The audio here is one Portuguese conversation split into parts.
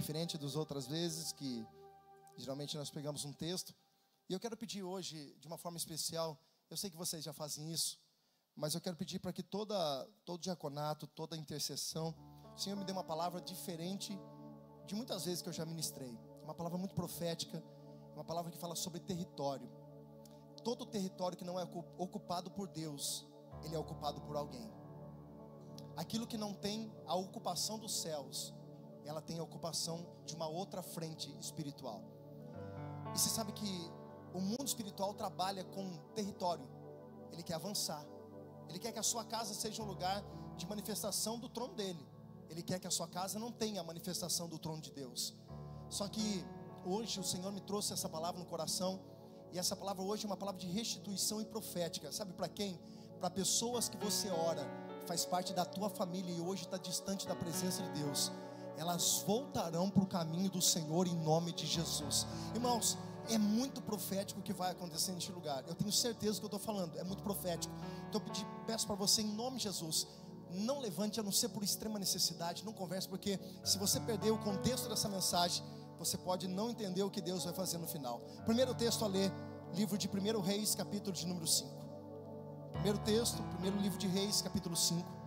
diferente das outras vezes que geralmente nós pegamos um texto. E eu quero pedir hoje, de uma forma especial, eu sei que vocês já fazem isso, mas eu quero pedir para que toda, todo diaconato, toda intercessão, o Senhor me dê uma palavra diferente de muitas vezes que eu já ministrei. Uma palavra muito profética, uma palavra que fala sobre território. Todo território que não é ocupado por Deus, ele é ocupado por alguém. Aquilo que não tem a ocupação dos céus, ela tem a ocupação de uma outra frente espiritual. E você sabe que o mundo espiritual trabalha com território. Ele quer avançar. Ele quer que a sua casa seja um lugar de manifestação do trono dele. Ele quer que a sua casa não tenha a manifestação do trono de Deus. Só que hoje o Senhor me trouxe essa palavra no coração. E essa palavra hoje é uma palavra de restituição e profética. Sabe para quem? Para pessoas que você ora, faz parte da tua família e hoje está distante da presença de Deus elas voltarão para o caminho do Senhor em nome de Jesus. Irmãos, é muito profético o que vai acontecer neste lugar. Eu tenho certeza do que eu estou falando, é muito profético. Então eu pedi, peço para você, em nome de Jesus, não levante a não ser por extrema necessidade, não converse, porque se você perder o contexto dessa mensagem, você pode não entender o que Deus vai fazer no final. Primeiro texto a ler, livro de 1 Reis, capítulo de número 5. Primeiro texto, primeiro livro de Reis, capítulo 5.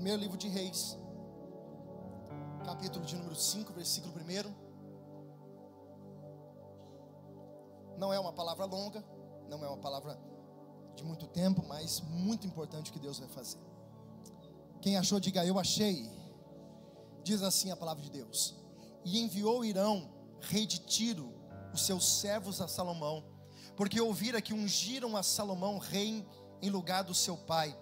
Primeiro livro de Reis, capítulo de número 5, versículo 1. Não é uma palavra longa, não é uma palavra de muito tempo, mas muito importante o que Deus vai fazer. Quem achou, diga eu achei. Diz assim a palavra de Deus: E enviou Irão, rei de Tiro, os seus servos a Salomão, porque ouvira que ungiram a Salomão rei em lugar do seu pai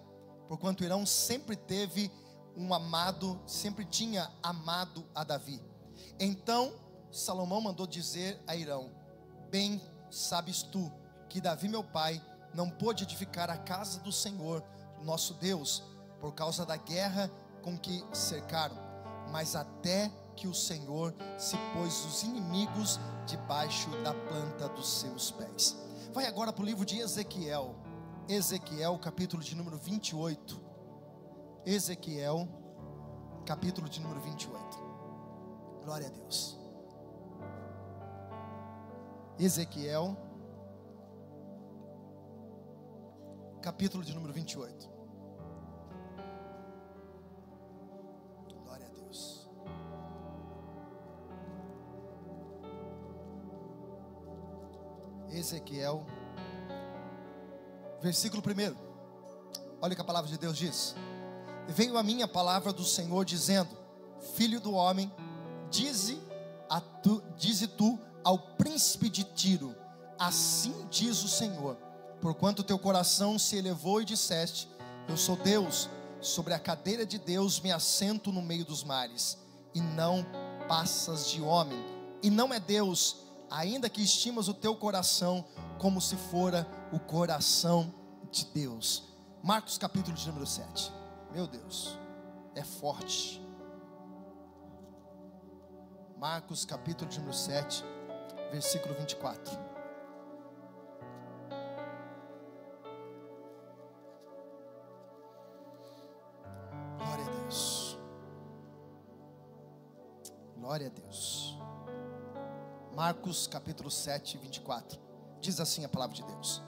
porquanto Irão sempre teve um amado, sempre tinha amado a Davi. Então Salomão mandou dizer a Irão: Bem sabes tu que Davi, meu pai, não pôde edificar a casa do Senhor, nosso Deus, por causa da guerra com que cercaram, mas até que o Senhor se pôs os inimigos debaixo da planta dos seus pés. Vai agora para o livro de Ezequiel. Ezequiel, capítulo de número 28. Ezequiel, capítulo de número 28. Glória a Deus. Ezequiel, capítulo de número 28. Glória a Deus. Ezequiel Versículo 1. Olha o que a palavra de Deus diz. Veio a minha palavra do Senhor dizendo: Filho do homem, dize, a tu, dize tu ao príncipe de Tiro: Assim diz o Senhor, porquanto teu coração se elevou e disseste: Eu sou Deus, sobre a cadeira de Deus me assento no meio dos mares, e não passas de homem, e não é Deus, ainda que estimas o teu coração como se fora o coração de Deus. Marcos capítulo de número 7. Meu Deus, é forte. Marcos capítulo de número 7, versículo 24. Glória a Deus. Glória a Deus. Marcos capítulo 7, 24. Diz assim a palavra de Deus.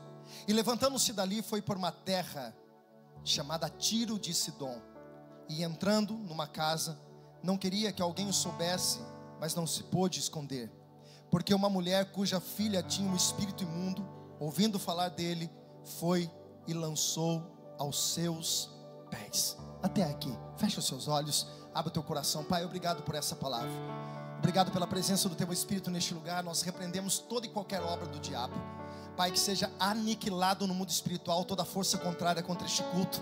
E levantando-se dali, foi por uma terra chamada Tiro de Sidom. E entrando numa casa, não queria que alguém o soubesse, mas não se pôde esconder. Porque uma mulher cuja filha tinha um espírito imundo, ouvindo falar dele, foi e lançou aos seus pés. Até aqui, fecha os seus olhos, abre o teu coração. Pai, obrigado por essa palavra. Obrigado pela presença do teu Espírito neste lugar. Nós repreendemos toda e qualquer obra do diabo. Pai, que seja aniquilado no mundo espiritual toda força contrária contra este culto.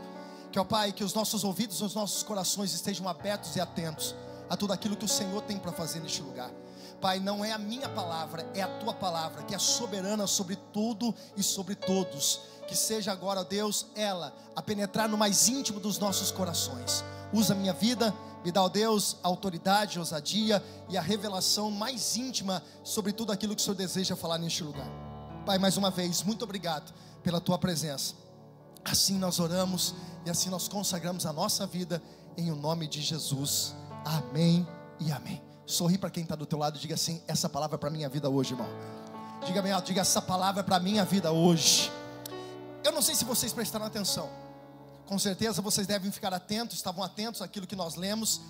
Que, ó Pai, que os nossos ouvidos os nossos corações estejam abertos e atentos a tudo aquilo que o Senhor tem para fazer neste lugar. Pai, não é a minha palavra, é a tua palavra, que é soberana sobre tudo e sobre todos. Que seja agora, Deus, ela a penetrar no mais íntimo dos nossos corações. Usa a minha vida me dá, ó Deus, autoridade, ousadia e a revelação mais íntima sobre tudo aquilo que o Senhor deseja falar neste lugar. Pai, mais uma vez, muito obrigado pela tua presença. Assim nós oramos E assim nós consagramos a nossa vida em o nome de Jesus. Amém e amém. Sorri para quem está do teu lado e diga assim: essa palavra é para minha vida hoje, irmão. Diga bem diga essa palavra é para minha vida hoje. Eu não sei se vocês prestaram atenção. Com certeza vocês devem ficar atentos, estavam atentos àquilo que nós lemos.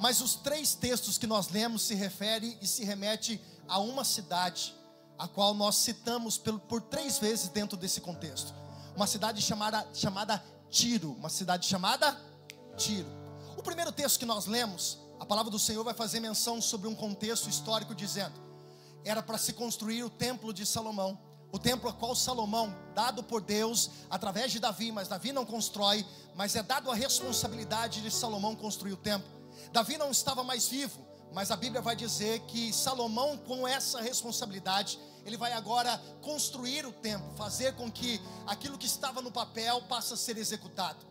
Mas os três textos que nós lemos se referem e se remete a uma cidade, a qual nós citamos por, por três vezes dentro desse contexto. Uma cidade chamada, chamada Tiro, uma cidade chamada Tiro. O primeiro texto que nós lemos, a palavra do Senhor vai fazer menção sobre um contexto histórico dizendo: era para se construir o templo de Salomão. O templo a qual Salomão, dado por Deus, através de Davi, mas Davi não constrói, mas é dado a responsabilidade de Salomão construir o templo. Davi não estava mais vivo, mas a Bíblia vai dizer que Salomão, com essa responsabilidade, ele vai agora construir o templo, fazer com que aquilo que estava no papel passe a ser executado.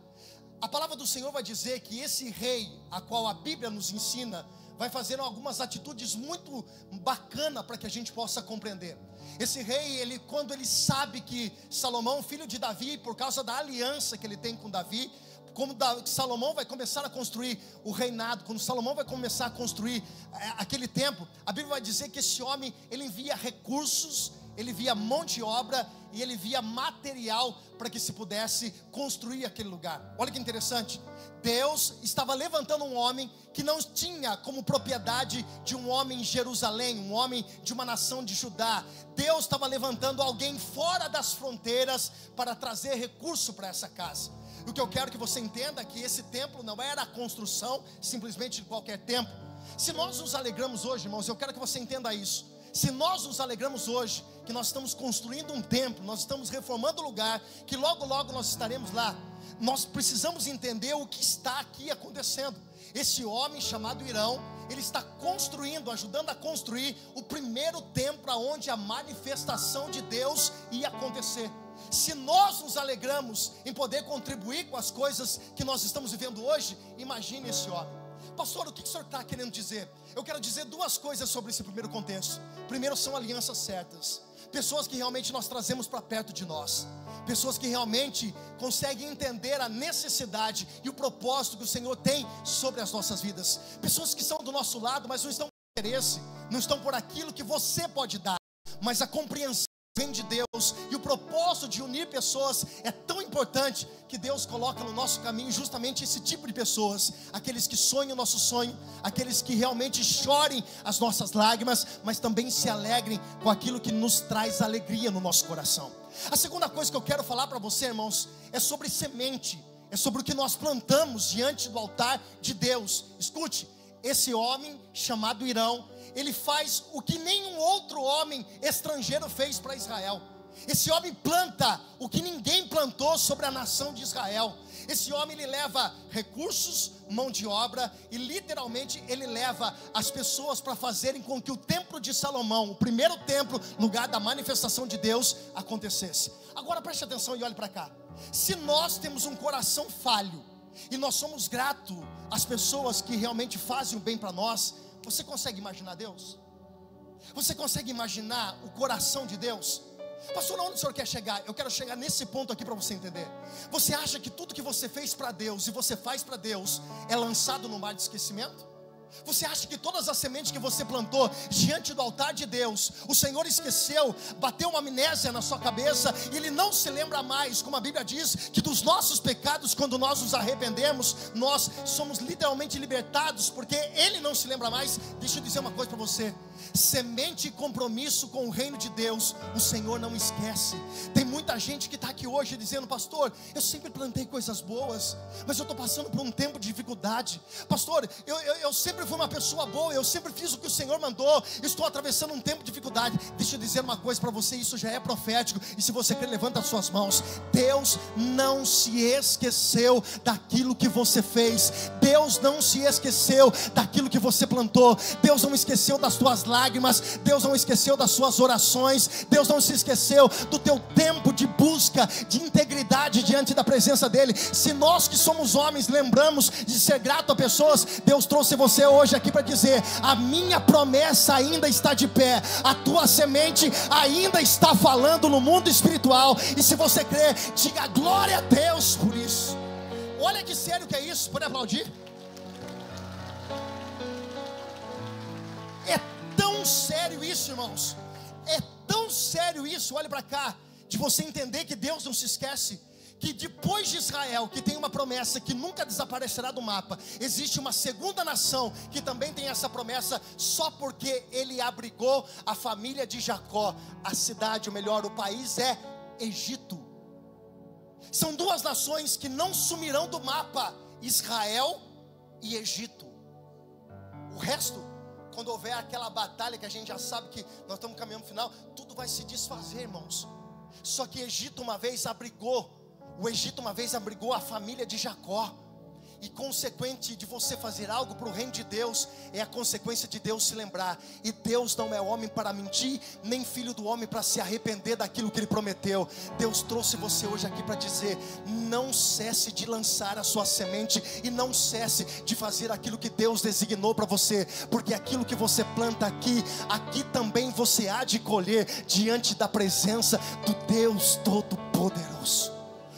A palavra do Senhor vai dizer que esse rei, a qual a Bíblia nos ensina, vai fazer algumas atitudes muito bacana para que a gente possa compreender. Esse rei, ele quando ele sabe que Salomão, filho de Davi, por causa da aliança que ele tem com Davi, como Salomão vai começar a construir o reinado, quando Salomão vai começar a construir é, aquele templo, a Bíblia vai dizer que esse homem ele envia recursos, ele via mão de obra e ele via material para que se pudesse construir aquele lugar. Olha que interessante. Deus estava levantando um homem que não tinha como propriedade de um homem em Jerusalém, um homem de uma nação de Judá. Deus estava levantando alguém fora das fronteiras para trazer recurso para essa casa. O que eu quero que você entenda é que esse templo não era a construção simplesmente de qualquer templo. Se nós nos alegramos hoje, irmãos, eu quero que você entenda isso. Se nós nos alegramos hoje, que nós estamos construindo um templo, nós estamos reformando o lugar, que logo, logo nós estaremos lá nós precisamos entender o que está aqui acontecendo. Esse homem chamado Irão, ele está construindo, ajudando a construir o primeiro templo onde a manifestação de Deus ia acontecer. Se nós nos alegramos em poder contribuir com as coisas que nós estamos vivendo hoje, imagine esse homem. Pastor, o que o senhor está querendo dizer? Eu quero dizer duas coisas sobre esse primeiro contexto. Primeiro, são alianças certas, pessoas que realmente nós trazemos para perto de nós. Pessoas que realmente conseguem entender a necessidade e o propósito que o Senhor tem sobre as nossas vidas, pessoas que são do nosso lado, mas não estão por interesse, não estão por aquilo que você pode dar, mas a compreensão vem de Deus e o propósito de unir pessoas é tão importante que Deus coloca no nosso caminho justamente esse tipo de pessoas, aqueles que sonham o nosso sonho, aqueles que realmente chorem as nossas lágrimas, mas também se alegrem com aquilo que nos traz alegria no nosso coração. A segunda coisa que eu quero falar para você, irmãos, é sobre semente, é sobre o que nós plantamos diante do altar de Deus. Escute, esse homem chamado Irão, ele faz o que nenhum outro homem estrangeiro fez para Israel. Esse homem planta o que ninguém plantou sobre a nação de Israel. Esse homem ele leva recursos, mão de obra e literalmente ele leva as pessoas para fazerem com que o templo de Salomão, o primeiro templo, lugar da manifestação de Deus, acontecesse. Agora preste atenção e olhe para cá. Se nós temos um coração falho e nós somos gratos às pessoas que realmente fazem o bem para nós, você consegue imaginar Deus? Você consegue imaginar o coração de Deus? Pastor, onde o senhor quer chegar? Eu quero chegar nesse ponto aqui para você entender. Você acha que tudo que você fez para Deus e você faz para Deus é lançado no mar de esquecimento? Você acha que todas as sementes que você plantou diante do altar de Deus, o Senhor esqueceu, bateu uma amnésia na sua cabeça, e Ele não se lembra mais, como a Bíblia diz, que dos nossos pecados, quando nós nos arrependemos, nós somos literalmente libertados, porque Ele não se lembra mais. Deixa eu dizer uma coisa para você: semente e compromisso com o reino de Deus, o Senhor não esquece. Tem muita gente que está aqui hoje dizendo, pastor, eu sempre plantei coisas boas, mas eu estou passando por um tempo de dificuldade. Pastor, eu, eu, eu sempre fui uma pessoa boa, eu sempre fiz o que o Senhor mandou, estou atravessando um tempo de dificuldade. Deixa eu dizer uma coisa para você, isso já é profético, e se você quer, levanta as suas mãos. Deus não se esqueceu daquilo que você fez, Deus não se esqueceu daquilo que você plantou, Deus não esqueceu das tuas lágrimas lágrimas, Deus não esqueceu das suas orações, Deus não se esqueceu do teu tempo de busca, de integridade diante da presença dEle. Se nós que somos homens lembramos de ser grato a pessoas, Deus trouxe você hoje aqui para dizer: a minha promessa ainda está de pé, a tua semente ainda está falando no mundo espiritual. E se você crê, diga glória a Deus por isso. Olha que sério que é isso. Pode aplaudir? Tão sério isso, irmãos. É tão sério isso. Olha para cá, de você entender que Deus não se esquece que depois de Israel, que tem uma promessa que nunca desaparecerá do mapa, existe uma segunda nação que também tem essa promessa, só porque ele abrigou a família de Jacó. A cidade, ou melhor, o país é Egito. São duas nações que não sumirão do mapa: Israel e Egito. O resto, quando houver aquela batalha que a gente já sabe que nós estamos caminhando no final, tudo vai se desfazer, irmãos. Só que Egito uma vez abrigou o Egito uma vez abrigou a família de Jacó. E consequente de você fazer algo para o reino de Deus, é a consequência de Deus se lembrar. E Deus não é homem para mentir, nem filho do homem para se arrepender daquilo que ele prometeu. Deus trouxe você hoje aqui para dizer: não cesse de lançar a sua semente e não cesse de fazer aquilo que Deus designou para você, porque aquilo que você planta aqui, aqui também você há de colher diante da presença do Deus Todo-Poderoso.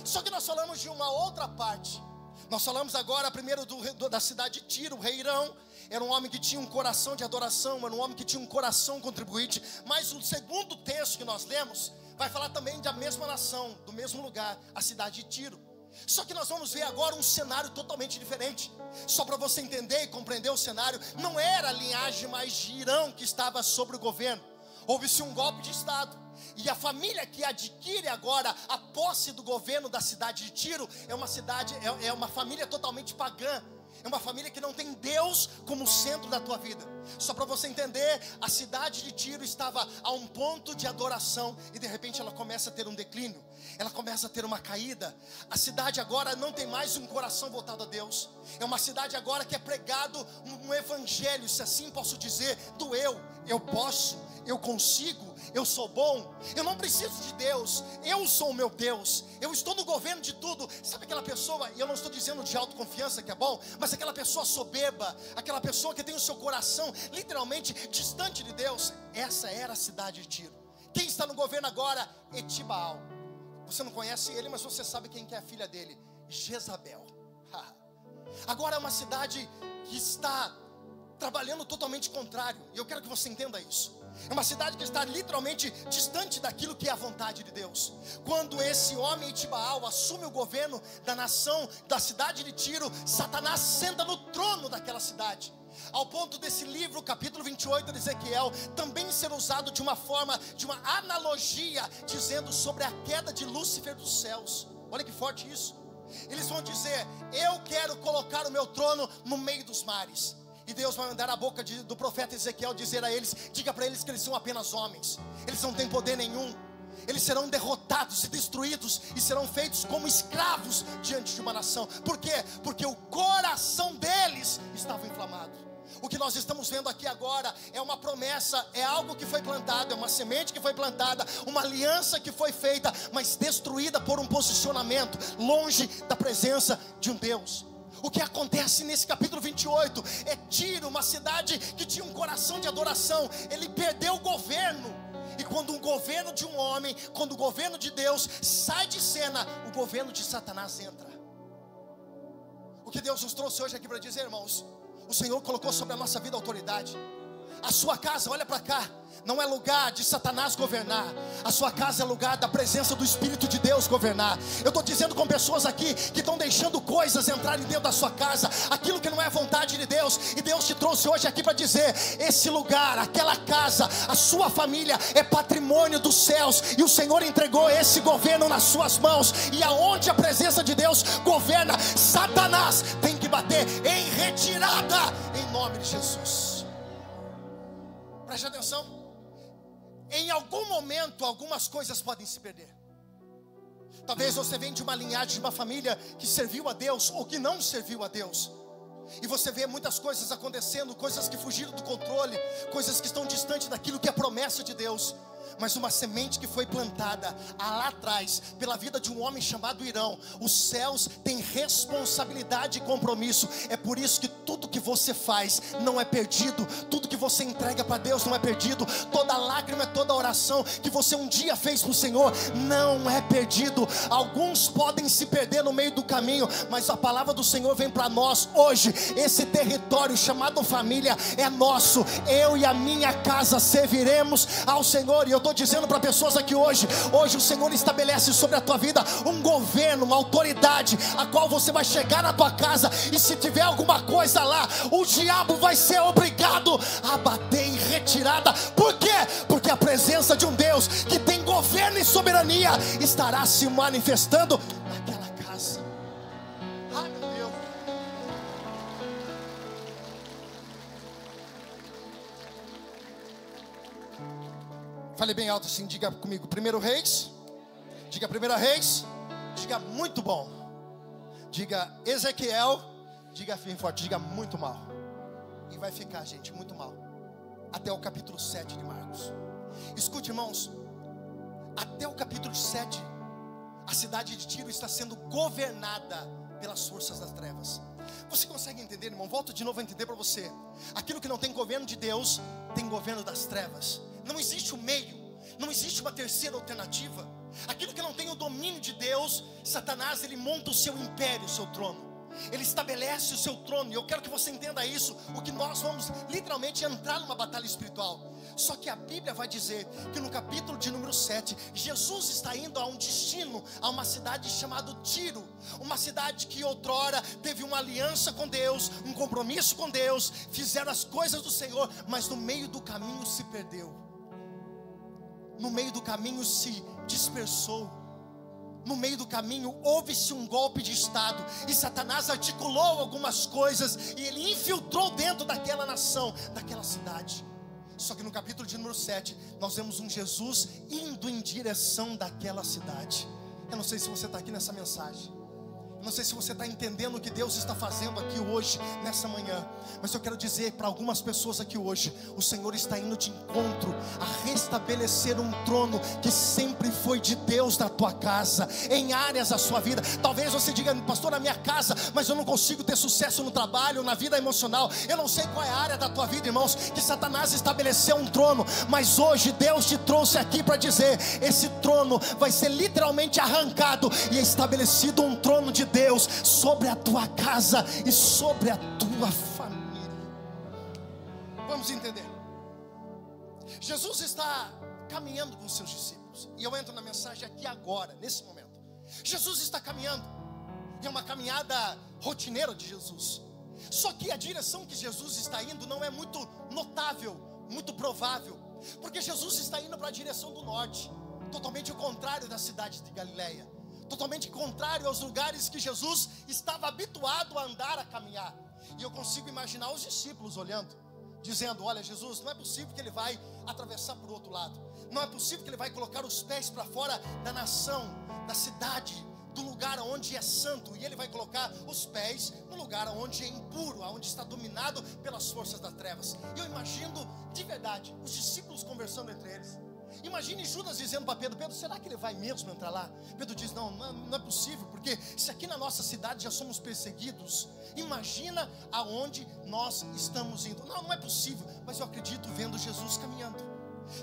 Só que nós falamos de uma outra parte. Nós falamos agora primeiro do, do, da cidade de Tiro, o rei Irão. Era um homem que tinha um coração de adoração, era um homem que tinha um coração contribuinte. Mas o segundo texto que nós lemos vai falar também da mesma nação, do mesmo lugar, a cidade de Tiro. Só que nós vamos ver agora um cenário totalmente diferente. Só para você entender e compreender o cenário, não era a linhagem mais de Irão que estava sobre o governo. Houve-se um golpe de Estado. E a família que adquire agora a posse do governo da cidade de Tiro é uma cidade, é, é uma família totalmente pagã. É uma família que não tem Deus como centro da tua vida. Só para você entender, a cidade de Tiro estava a um ponto de adoração e de repente ela começa a ter um declínio. Ela começa a ter uma caída. A cidade agora não tem mais um coração voltado a Deus. É uma cidade agora que é pregado um evangelho, se assim posso dizer, do eu. Eu posso, eu consigo, eu sou bom, eu não preciso de Deus, eu sou o meu Deus, eu estou no governo de tudo. Sabe aquela pessoa, e eu não estou dizendo de autoconfiança que é bom, mas aquela pessoa soberba, aquela pessoa que tem o seu coração literalmente distante de Deus, essa era a cidade de Tiro. Quem está no governo agora? Etibaal. Você não conhece ele, mas você sabe quem que é a filha dele? Jezabel. Agora é uma cidade que está trabalhando totalmente contrário, e eu quero que você entenda isso. É uma cidade que está literalmente distante daquilo que é a vontade de Deus. Quando esse homem Itibaal assume o governo da nação, da cidade de Tiro, Satanás senta no trono daquela cidade. Ao ponto desse livro, capítulo 28 de Ezequiel, também ser usado de uma forma, de uma analogia, dizendo sobre a queda de Lúcifer dos céus. Olha que forte isso. Eles vão dizer: Eu quero colocar o meu trono no meio dos mares. E Deus vai mandar a boca de, do profeta Ezequiel dizer a eles: diga para eles que eles são apenas homens, eles não têm poder nenhum. Eles serão derrotados e destruídos e serão feitos como escravos diante de uma nação. Por quê? Porque o coração deles estava inflamado. O que nós estamos vendo aqui agora é uma promessa, é algo que foi plantado, é uma semente que foi plantada, uma aliança que foi feita, mas destruída por um posicionamento longe da presença de um Deus. O que acontece nesse capítulo 28 é Tiro, uma cidade que tinha um coração de adoração, ele perdeu o governo. E quando um governo de um homem, quando o governo de Deus sai de cena, o governo de Satanás entra. O que Deus nos trouxe hoje aqui para dizer, irmãos, o Senhor colocou sobre a nossa vida autoridade. A sua casa, olha para cá, não é lugar de Satanás governar. A sua casa é lugar da presença do Espírito de Deus governar. Eu estou dizendo com pessoas aqui que estão deixando coisas entrarem dentro da sua casa, aquilo que não é vontade de Deus. E Deus te trouxe hoje aqui para dizer: esse lugar, aquela casa, a sua família é patrimônio dos céus. E o Senhor entregou esse governo nas suas mãos. E aonde a presença de Deus governa, Satanás tem que bater em retirada em nome de Jesus. Preste atenção. Em algum momento, algumas coisas podem se perder. Talvez você venha de uma linhagem, de uma família que serviu a Deus ou que não serviu a Deus. E você vê muitas coisas acontecendo, coisas que fugiram do controle, coisas que estão distantes daquilo que é promessa de Deus. Mas uma semente que foi plantada lá atrás pela vida de um homem chamado Irão. Os céus têm responsabilidade e compromisso. É por isso que tudo que você faz não é perdido, tudo que você entrega para Deus não é perdido. Toda lágrima, toda oração que você um dia fez para o Senhor não é perdido. Alguns podem se perder no meio do caminho, mas a palavra do Senhor vem para nós hoje. Esse território chamado família é nosso. Eu e a minha casa serviremos ao Senhor. E eu estou dizendo para pessoas aqui hoje: hoje o Senhor estabelece sobre a tua vida um governo, uma autoridade, a qual você vai chegar na tua casa e se tiver alguma coisa lá, o diabo vai ser obrigado a bater em retirada. Por quê? Porque a presença de um Deus que tem governo e soberania estará se manifestando Fale bem alto assim, diga comigo, primeiro reis. Diga primeira reis. Diga muito bom. Diga Ezequiel. Diga bem forte, diga muito mal. E vai ficar, gente, muito mal. Até o capítulo 7 de Marcos. Escute, irmãos. Até o capítulo 7, a cidade de Tiro está sendo governada pelas forças das trevas. Você consegue entender, irmão? Volto de novo a entender para você. Aquilo que não tem governo de Deus, tem governo das trevas. Não existe o meio, não existe uma terceira alternativa. Aquilo que não tem o domínio de Deus, Satanás ele monta o seu império, o seu trono. Ele estabelece o seu trono, e eu quero que você entenda isso, o que nós vamos literalmente entrar numa batalha espiritual. Só que a Bíblia vai dizer que no capítulo de número 7, Jesus está indo a um destino, a uma cidade chamada Tiro, uma cidade que outrora teve uma aliança com Deus, um compromisso com Deus, fizeram as coisas do Senhor, mas no meio do caminho se perdeu. No meio do caminho se dispersou no meio do caminho houve-se um golpe de Estado, e Satanás articulou algumas coisas, e ele infiltrou dentro daquela nação, daquela cidade. Só que no capítulo de número 7, nós vemos um Jesus indo em direção daquela cidade. Eu não sei se você está aqui nessa mensagem. Não sei se você está entendendo o que Deus está fazendo aqui hoje, nessa manhã. Mas eu quero dizer para algumas pessoas aqui hoje: o Senhor está indo de encontro a restabelecer um trono que sempre foi de Deus na tua casa, em áreas da sua vida. Talvez você diga, pastor, na minha casa, mas eu não consigo ter sucesso no trabalho, na vida emocional. Eu não sei qual é a área da tua vida, irmãos, que Satanás estabeleceu um trono. Mas hoje Deus te trouxe aqui para dizer: esse trono vai ser literalmente arrancado e estabelecido um trono de Deus sobre a tua casa e sobre a tua família. Vamos entender. Jesus está caminhando com seus discípulos. E eu entro na mensagem aqui agora, nesse momento. Jesus está caminhando. É uma caminhada rotineira de Jesus. Só que a direção que Jesus está indo não é muito notável, muito provável. Porque Jesus está indo para a direção do norte, totalmente o contrário da cidade de Galileia totalmente contrário aos lugares que Jesus estava habituado a andar, a caminhar. E eu consigo imaginar os discípulos olhando, dizendo: Olha, Jesus, não é possível que ele vai atravessar por outro lado, não é possível que ele vai colocar os pés para fora da nação, da cidade, do lugar onde é santo, e ele vai colocar os pés no lugar onde é impuro, onde está dominado pelas forças das trevas. Eu imagino de verdade os discípulos conversando entre eles. Imagine Judas dizendo para Pedro: Pedro, será que ele vai mesmo entrar lá? Pedro diz: não, não é possível, porque se aqui na nossa cidade já somos perseguidos, imagina aonde nós estamos indo. Não, não é possível, mas eu acredito vendo Jesus caminhando.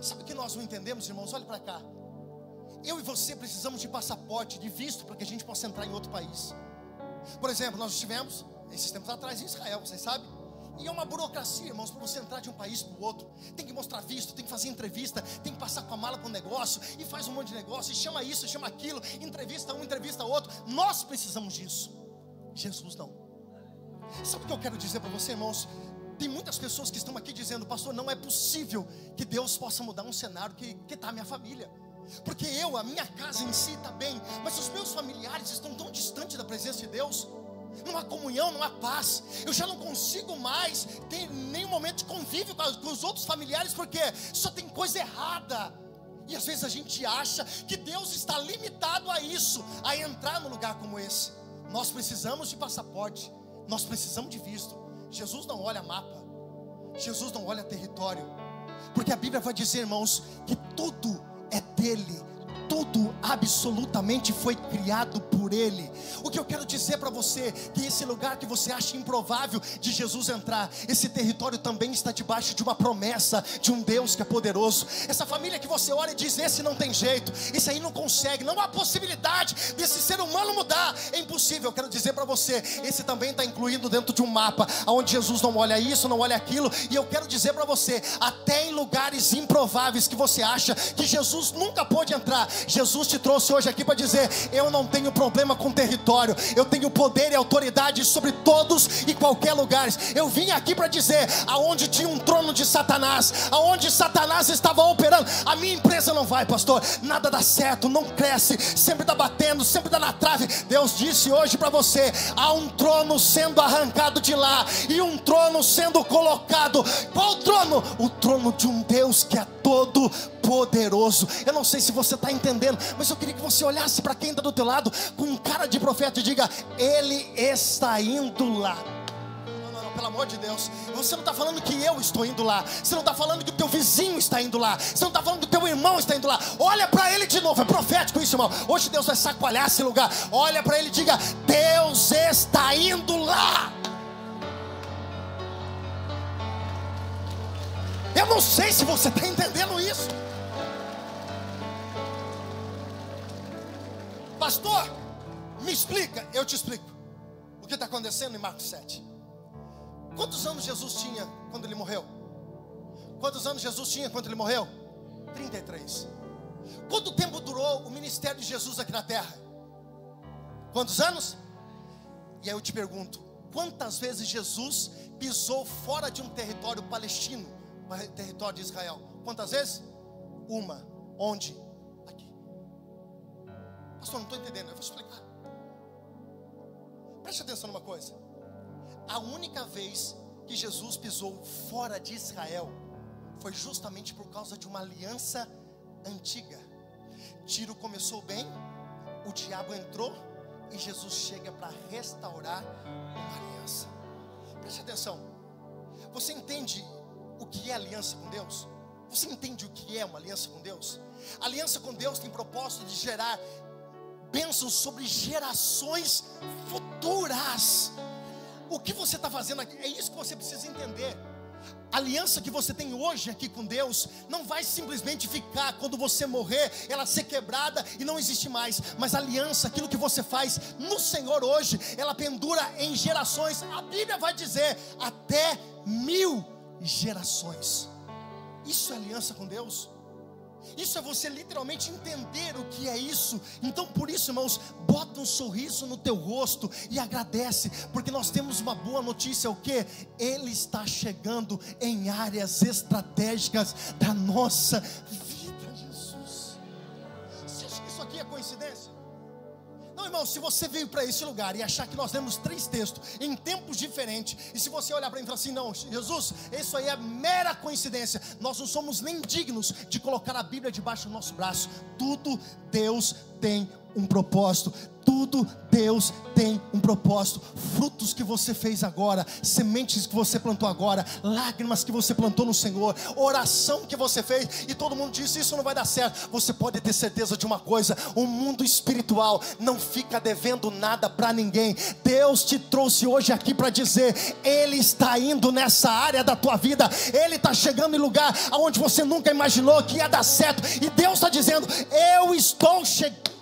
Sabe o que nós não entendemos, irmãos? Olhe para cá. Eu e você precisamos de passaporte, de visto, para que a gente possa entrar em outro país. Por exemplo, nós estivemos esses tempos atrás em Israel, vocês sabem? E é uma burocracia, irmãos, para você entrar de um país para o outro. Tem que mostrar visto, tem que fazer entrevista, tem que passar com a mala para um negócio, e faz um monte de negócio, e chama isso, chama aquilo, entrevista um, entrevista outro. Nós precisamos disso. Jesus não. Sabe o que eu quero dizer para você, irmãos? Tem muitas pessoas que estão aqui dizendo, pastor, não é possível que Deus possa mudar um cenário que está a minha família. Porque eu, a minha casa em si está bem, mas os meus familiares estão tão distantes da presença de Deus não há comunhão, não há paz. Eu já não consigo mais ter nenhum momento de convívio com os outros familiares, porque só tem coisa errada. E às vezes a gente acha que Deus está limitado a isso, a entrar num lugar como esse. Nós precisamos de passaporte, nós precisamos de visto. Jesus não olha mapa, Jesus não olha território, Porque a Bíblia vai dizer, irmãos, que tudo é dele tudo absolutamente foi criado por Ele. O que eu quero dizer para você que esse lugar que você acha improvável de Jesus entrar, esse território também está debaixo de uma promessa de um Deus que é poderoso. Essa família que você olha e diz: esse não tem jeito, esse aí não consegue, não há possibilidade desse ser humano mudar, é impossível. Eu quero dizer para você, esse também está incluído dentro de um mapa, onde Jesus não olha isso, não olha aquilo, e eu quero dizer para você, até em lugares improváveis que você acha que Jesus nunca pôde entrar, Jesus te trouxe hoje aqui para dizer: eu não tenho problema com território, eu tenho poder e autoridade sobre todos e qualquer lugar. Eu vim aqui para dizer: aonde tinha um trono de Satanás, aonde Satanás estava operando, a minha empresa não vai, pastor, nada dá certo, não cresce, sempre está batendo, sempre está na trave. Deus disse hoje para você: há um trono sendo arrancado de lá e um trono sendo colocado. Qual trono? O trono de um Deus que é todo poderoso. Eu não sei se você está entendendo, mas eu queria que você olhasse para quem está do teu lado com cara de profeta e diga: Ele está indo lá pelo amor de Deus. Você não está falando que eu estou indo lá. Você não está falando que o teu vizinho está indo lá. Você não está falando que o teu irmão está indo lá. Olha para ele de novo. É profético isso, irmão. Hoje Deus vai sacoalhar esse lugar. Olha para ele e diga: Deus está indo lá. Eu não sei se você está entendendo isso. Pastor, me explica. Eu te explico. O que está acontecendo em Marcos 7? Quantos anos Jesus tinha quando ele morreu? Quantos anos Jesus tinha quando ele morreu? 33. Quanto tempo durou o ministério de Jesus aqui na terra? Quantos anos? E aí eu te pergunto: quantas vezes Jesus pisou fora de um território palestino? Território de Israel. Quantas vezes? Uma. Onde? Aqui. Pastor, não estou entendendo. Eu vou explicar. Preste atenção numa coisa. A única vez que Jesus pisou fora de Israel foi justamente por causa de uma aliança antiga. Tiro começou bem, o diabo entrou e Jesus chega para restaurar uma aliança. Preste atenção. Você entende o que é aliança com Deus? Você entende o que é uma aliança com Deus? aliança com Deus tem propósito de gerar bênçãos sobre gerações futuras. O que você está fazendo aqui? É isso que você precisa entender. A aliança que você tem hoje aqui com Deus não vai simplesmente ficar quando você morrer, ela ser quebrada e não existe mais. Mas a aliança, aquilo que você faz no Senhor hoje, ela pendura em gerações. A Bíblia vai dizer até mil gerações. Isso é aliança com Deus. Isso é você literalmente entender o que é isso. Então, por isso, irmãos, bota um sorriso no teu rosto e agradece, porque nós temos uma boa notícia: o que? Ele está chegando em áreas estratégicas da nossa vida, Jesus. Você acha que isso aqui é coincidência? Irmão, se você veio para esse lugar e achar que nós lemos três textos em tempos diferentes, e se você olhar para mim e falar assim, não, Jesus, isso aí é mera coincidência, nós não somos nem dignos de colocar a Bíblia debaixo do nosso braço, tudo Deus tem um propósito. Tudo Deus tem um propósito. Frutos que você fez agora, sementes que você plantou agora, lágrimas que você plantou no Senhor, oração que você fez e todo mundo disse: Isso não vai dar certo. Você pode ter certeza de uma coisa: o mundo espiritual não fica devendo nada para ninguém. Deus te trouxe hoje aqui para dizer: Ele está indo nessa área da tua vida, Ele está chegando em lugar aonde você nunca imaginou que ia dar certo, e Deus está dizendo: Eu estou chegando.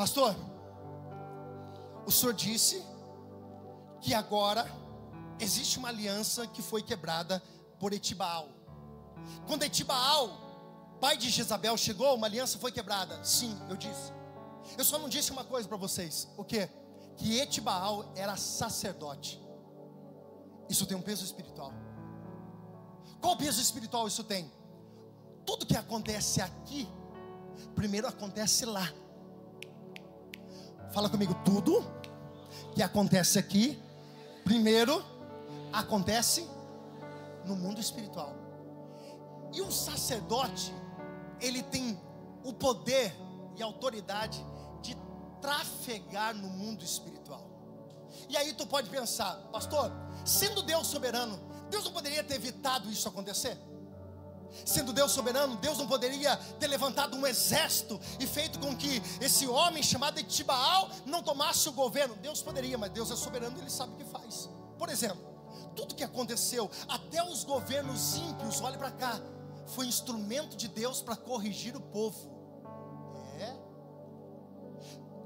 Pastor, o senhor disse que agora existe uma aliança que foi quebrada por Etibaal. Quando Etibaal, pai de Jezabel, chegou, uma aliança foi quebrada. Sim, eu disse. Eu só não disse uma coisa para vocês: o que? Que Etibaal era sacerdote. Isso tem um peso espiritual. Qual peso espiritual isso tem? Tudo que acontece aqui, primeiro acontece lá. Fala comigo, tudo que acontece aqui, primeiro acontece no mundo espiritual. E um sacerdote, ele tem o poder e a autoridade de trafegar no mundo espiritual. E aí tu pode pensar, pastor, sendo Deus soberano, Deus não poderia ter evitado isso acontecer? Sendo Deus soberano, Deus não poderia ter levantado um exército e feito com que esse homem chamado Etibaal não tomasse o governo. Deus poderia, mas Deus é soberano e Ele sabe o que faz. Por exemplo, tudo que aconteceu, até os governos ímpios, olhe para cá, foi instrumento de Deus para corrigir o povo. É.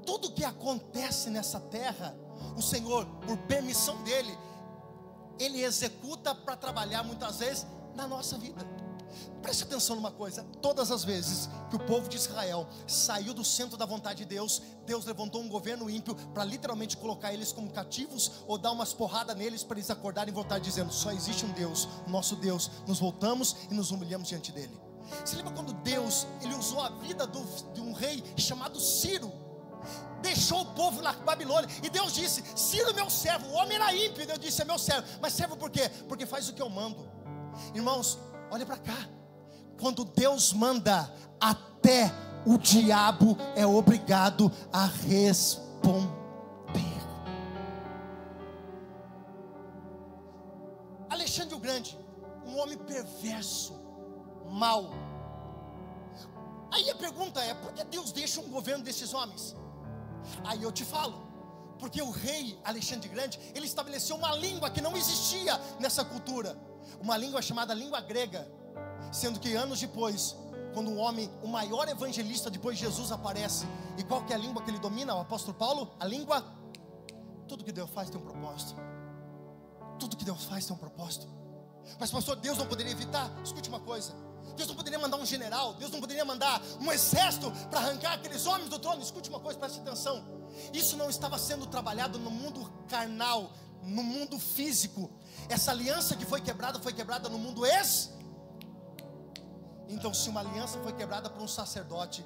Tudo que acontece nessa terra, o Senhor, por permissão dEle, Ele executa para trabalhar muitas vezes na nossa vida. Preste atenção numa coisa: todas as vezes que o povo de Israel saiu do centro da vontade de Deus, Deus levantou um governo ímpio para literalmente colocar eles como cativos ou dar umas porradas neles para eles acordarem e voltar dizendo: só existe um Deus, nosso Deus. Nos voltamos e nos humilhamos diante dele. Você lembra quando Deus ele usou a vida do, de um rei chamado Ciro? Deixou o povo na Babilônia e Deus disse: Ciro, meu servo, o homem era ímpio. Deus disse: É meu servo, mas servo por quê? Porque faz o que eu mando, irmãos. Olha para cá. Quando Deus manda, até o diabo é obrigado a responder. Alexandre o Grande, um homem perverso, mau. Aí a pergunta é: por que Deus deixa um governo desses homens? Aí eu te falo, porque o rei Alexandre Grande, ele estabeleceu uma língua que não existia nessa cultura, uma língua chamada língua grega Sendo que anos depois, quando um homem, o maior evangelista depois de Jesus aparece, e qual que é a língua que ele domina? O apóstolo Paulo? A língua. Tudo que Deus faz tem um propósito. Tudo que Deus faz tem um propósito. Mas, pastor, Deus não poderia evitar? Escute uma coisa. Deus não poderia mandar um general, Deus não poderia mandar um exército para arrancar aqueles homens do trono. Escute uma coisa, preste atenção. Isso não estava sendo trabalhado no mundo carnal, no mundo físico. Essa aliança que foi quebrada foi quebrada no mundo espiritual então, se uma aliança foi quebrada por um sacerdote,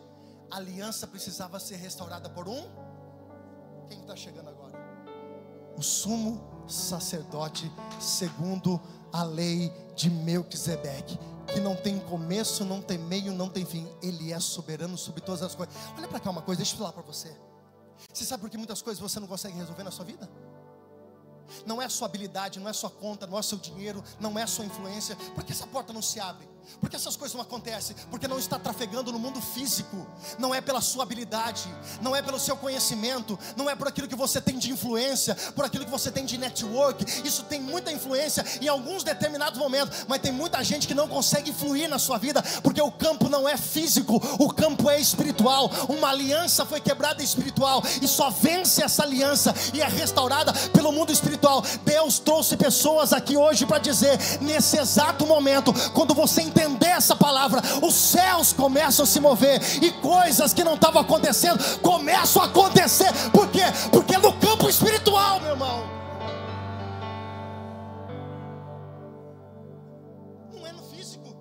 a aliança precisava ser restaurada por um. Quem está chegando agora? O sumo sacerdote, segundo a lei de Melquisedeque, que não tem começo, não tem meio, não tem fim. Ele é soberano sobre todas as coisas. Olha para cá uma coisa, deixa eu falar para você. Você sabe por que muitas coisas você não consegue resolver na sua vida? Não é sua habilidade, não é sua conta, não é seu dinheiro, não é sua influência. Por que essa porta não se abre? Porque essas coisas não acontecem, porque não está trafegando no mundo físico, não é pela sua habilidade, não é pelo seu conhecimento, não é por aquilo que você tem de influência, por aquilo que você tem de network. Isso tem muita influência em alguns determinados momentos, mas tem muita gente que não consegue influir na sua vida, porque o campo não é físico, o campo é espiritual. Uma aliança foi quebrada espiritual e só vence essa aliança e é restaurada pelo mundo espiritual. Deus trouxe pessoas aqui hoje para dizer, nesse exato momento, quando você entende entender essa palavra, os céus começam a se mover e coisas que não estavam acontecendo começam a acontecer. Por quê? Porque é no campo espiritual, meu irmão. Não é no físico.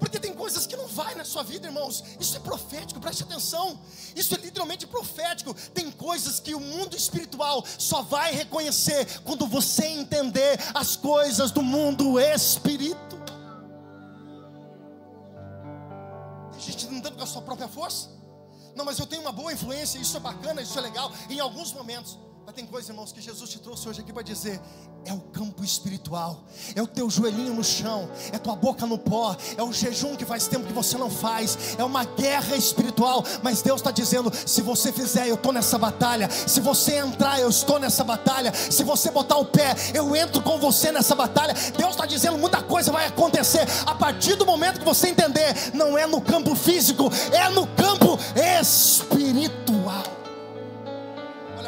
Porque tem coisas que não vai na sua vida, irmãos. Isso é profético, preste atenção. Isso é literalmente profético. Tem coisas que o mundo espiritual só vai reconhecer quando você entender as coisas do mundo espiritual. Gente andando com a sua própria força. Não, mas eu tenho uma boa influência, isso é bacana, isso é legal, em alguns momentos. Mas tem coisa, irmãos, que Jesus te trouxe hoje aqui para dizer: é o campo espiritual, é o teu joelhinho no chão, é tua boca no pó, é o jejum que faz tempo que você não faz, é uma guerra espiritual. Mas Deus está dizendo: se você fizer, eu estou nessa batalha. Se você entrar, eu estou nessa batalha. Se você botar o pé, eu entro com você nessa batalha. Deus está dizendo: muita coisa vai acontecer a partir do momento que você entender, não é no campo físico, é no campo espiritual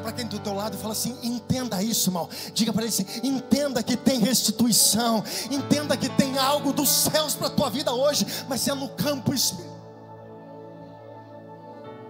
para quem do teu lado e fala assim: entenda isso, irmão. Diga para ele assim: entenda que tem restituição, entenda que tem algo dos céus para a tua vida hoje, mas é no campo espiritual.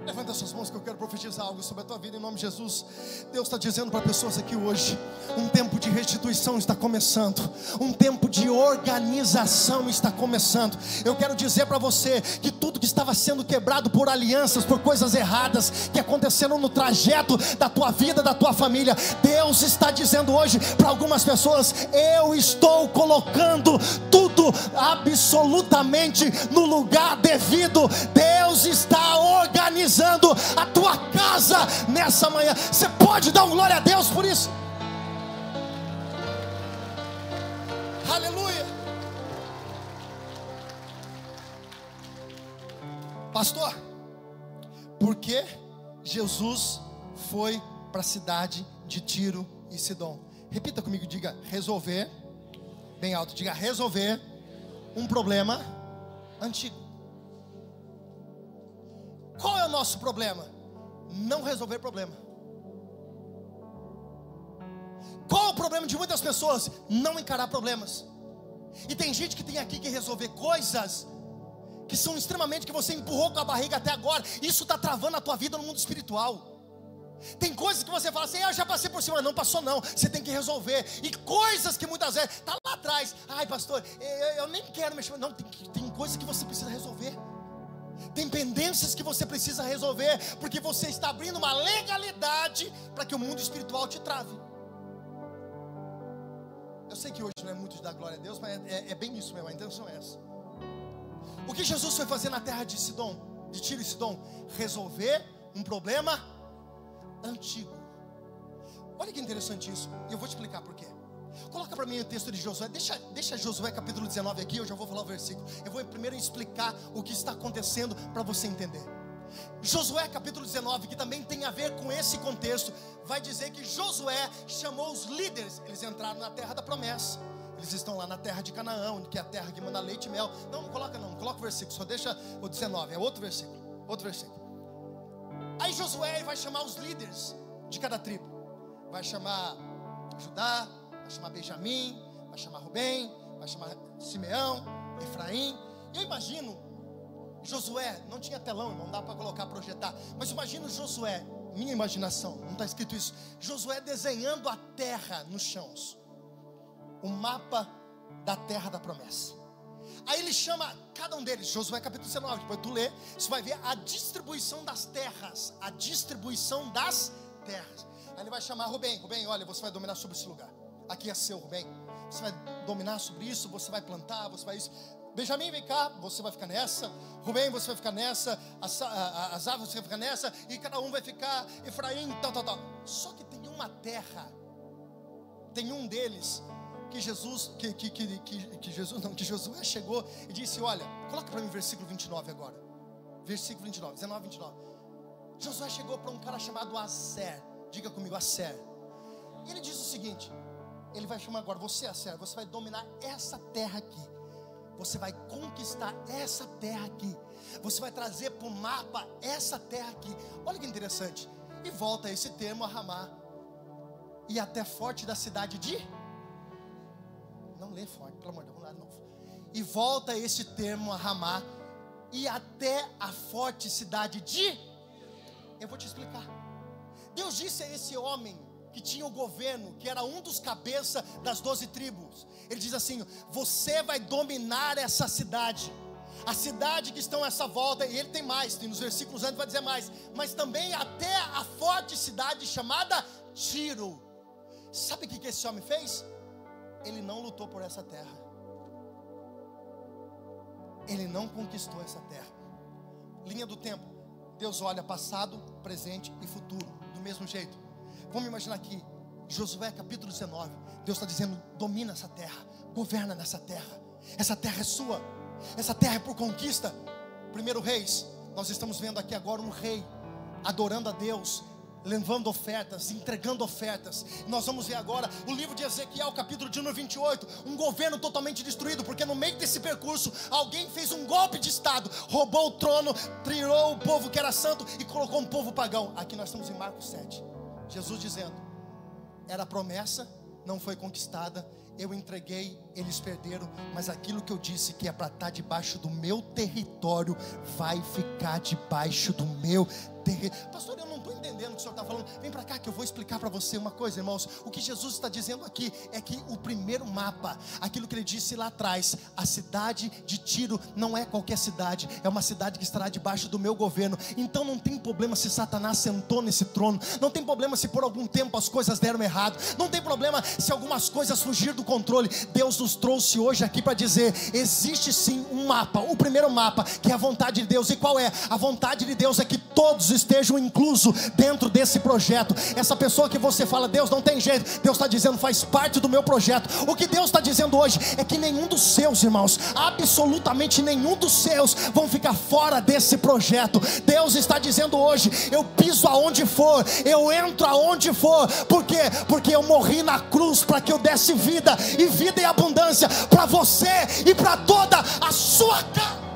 Levanta suas mãos que eu quero profetizar algo sobre a tua vida em nome de Jesus. Deus está dizendo para pessoas aqui hoje: um tempo de restituição está começando, um tempo de organização está começando. Eu quero dizer para você que tudo que estava sendo quebrado por alianças, por coisas erradas que aconteceram no trajeto da tua vida, da tua família, Deus está dizendo hoje para algumas pessoas: eu estou colocando tudo absolutamente no lugar devido. Deus está organizando a tua casa nessa manhã. Você pode dar um glória a Deus por isso? Aleluia. Pastor, por que Jesus foi para a cidade de Tiro e Sidom? Repita comigo, diga resolver, bem alto, diga resolver um problema antigo. Qual é o nosso problema? Não resolver problema. Qual é o problema de muitas pessoas? Não encarar problemas. E tem gente que tem aqui que resolver coisas que são extremamente que você empurrou com a barriga até agora. Isso está travando a tua vida no mundo espiritual. Tem coisas que você fala assim, ah, já passei por cima, não passou não. Você tem que resolver. E coisas que muitas vezes está lá atrás. Ai, pastor, eu, eu nem quero mexer. Não, tem, tem coisas que você precisa resolver. Tem pendências que você precisa resolver, porque você está abrindo uma legalidade para que o mundo espiritual te trave. Eu sei que hoje não é muito da glória a Deus, mas é, é, é bem isso mesmo, a intenção é essa. O que Jesus foi fazer na terra de Sidom, de Tiro e Sidom? Resolver um problema antigo. Olha que interessante isso, e eu vou te explicar por quê. Coloca para mim o texto de Josué, deixa, deixa Josué capítulo 19 aqui, eu já vou falar o versículo. Eu vou primeiro explicar o que está acontecendo para você entender. Josué capítulo 19, que também tem a ver com esse contexto, vai dizer que Josué chamou os líderes, eles entraram na terra da promessa. Eles estão lá na terra de Canaã, que é a terra que manda leite e mel. Não, não coloca não, não coloca o versículo, só deixa o 19, é outro versículo. Outro versículo. Aí Josué vai chamar os líderes de cada tribo. Vai chamar Judá, vai chamar Benjamim, vai chamar Rubem, vai chamar Simeão, Efraim. Eu imagino Josué, não tinha telão, não dá para colocar, projetar, mas imagino Josué, minha imaginação, não está escrito isso. Josué desenhando a terra nos chãos, o mapa da terra da promessa. Aí ele chama cada um deles, Josué capítulo 19, depois tu lê, você vai ver a distribuição das terras, a distribuição das terras. Aí ele vai chamar Rubem, Rubem, olha, você vai dominar sobre esse lugar. Aqui é seu, Rubem. Você vai dominar sobre isso, você vai plantar, você vai isso. Benjamim, vem cá, você vai ficar nessa. Rubem, você vai ficar nessa. Azar, você vai ficar nessa. E cada um vai ficar. Efraim, tal, tal, tal. Só que tem uma terra. Tem um deles que Jesus, que, que, que, que, Jesus, não, que Josué chegou e disse: Olha, coloca para mim o versículo 29 agora. Versículo 29, 19, 29. Josué chegou para um cara chamado Aser. Diga comigo, Aser. Ele diz o seguinte: Ele vai chamar agora, você, Aser, você vai dominar essa terra aqui você vai conquistar essa terra aqui. Você vai trazer para o mapa essa terra aqui. Olha que interessante. E volta esse termo a Ramá. E até forte da cidade de. Não lê forte, pelo amor de Deus, vamos lá de novo. E volta esse termo a Ramá. E até a forte cidade de. Eu vou te explicar. Deus disse a esse homem que tinha o governo, que era um dos cabeças das doze tribos. Ele diz assim: Você vai dominar essa cidade. A cidade que estão essa volta, e ele tem mais, tem nos versículos antes vai dizer mais, mas também até a forte cidade chamada Tiro. Sabe o que esse homem fez? Ele não lutou por essa terra. Ele não conquistou essa terra. Linha do tempo. Deus olha passado, presente e futuro, do mesmo jeito. Vamos imaginar aqui, Josué capítulo 19. Deus está dizendo: domina essa terra, governa nessa terra. Essa terra é sua, essa terra é por conquista. Primeiro Reis, nós estamos vendo aqui agora um rei adorando a Deus, levando ofertas, entregando ofertas. Nós vamos ver agora o livro de Ezequiel, capítulo de número 28, um governo totalmente destruído, porque no meio desse percurso alguém fez um golpe de estado, roubou o trono, tirou o povo que era santo e colocou um povo pagão. Aqui nós estamos em Marcos 7. Jesus dizendo: era promessa, não foi conquistada, eu entreguei, eles perderam, mas aquilo que eu disse que é para estar tá debaixo do meu território, vai ficar debaixo do meu território. Pastor, eu não estou entendendo o que o senhor está falando. Vem para cá que eu vou explicar para você uma coisa, irmãos. O que Jesus está dizendo aqui é que o primeiro mapa, aquilo que ele disse lá atrás, a cidade de Tiro não é qualquer cidade, é uma cidade que estará debaixo do meu governo. Então não tem problema se Satanás sentou nesse trono, não tem problema se por algum tempo as coisas deram errado, não tem problema se algumas coisas fugiram do controle. Deus nos trouxe hoje aqui para dizer: existe sim um mapa, o primeiro mapa, que é a vontade de Deus. E qual é? A vontade de Deus é que todos estejam inclusos dentro desse projeto. Essa pessoa que você fala, Deus não tem jeito, Deus está dizendo, faz parte do meu projeto. O que Deus está dizendo hoje é que nenhum dos seus irmãos, absolutamente nenhum dos seus, vão ficar fora desse projeto. Deus está dizendo hoje: eu piso aonde for, eu entro aonde for, por quê? Porque eu morri na cruz para que eu desse vida e vida em abundância para você e para toda a sua casa.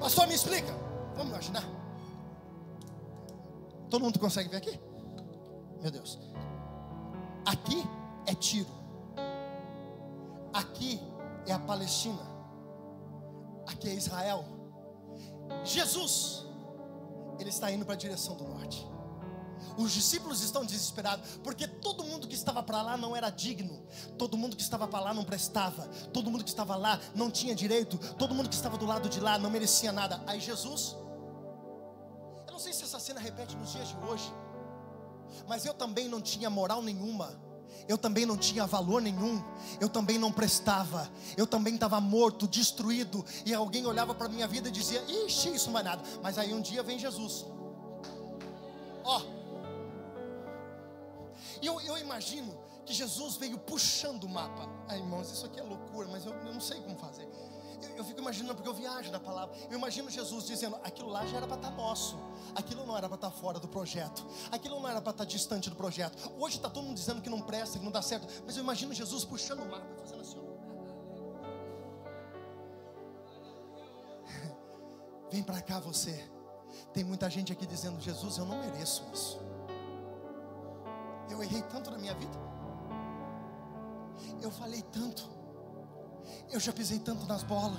Pastor, me explica. Vamos imaginar. Todo mundo consegue ver aqui? Meu Deus. Aqui é Tiro. Aqui é a Palestina. Aqui é Israel. Jesus, ele está indo para a direção do norte. Os discípulos estão desesperados, porque todo mundo que estava para lá não era digno, todo mundo que estava para lá não prestava, todo mundo que estava lá não tinha direito, todo mundo que estava do lado de lá não merecia nada. Aí Jesus, eu não sei se essa cena repete nos dias de hoje, mas eu também não tinha moral nenhuma. Eu também não tinha valor nenhum, eu também não prestava, eu também estava morto, destruído, e alguém olhava para a minha vida e dizia: Ixi, isso não é nada. Mas aí um dia vem Jesus, eu, imagino que Jesus veio puxando o mapa. Ai, irmãos, isso aqui é loucura, mas eu, eu não sei como fazer. Eu, eu, fico imaginando, porque eu viajo na palavra. Eu imagino Jesus dizendo: aquilo lá já era para estar tá nosso, aquilo não era para estar tá fora do projeto, aquilo não era para estar tá distante do projeto. Hoje está todo mundo dizendo que não presta, que não dá certo, mas eu imagino Jesus puxando o mapa, fazendo assim: ó. Vem para cá você. Tem muita gente aqui dizendo: Jesus, eu não mereço isso. Eu errei tanto na minha vida. Eu falei tanto. Eu já pisei tanto nas bolas.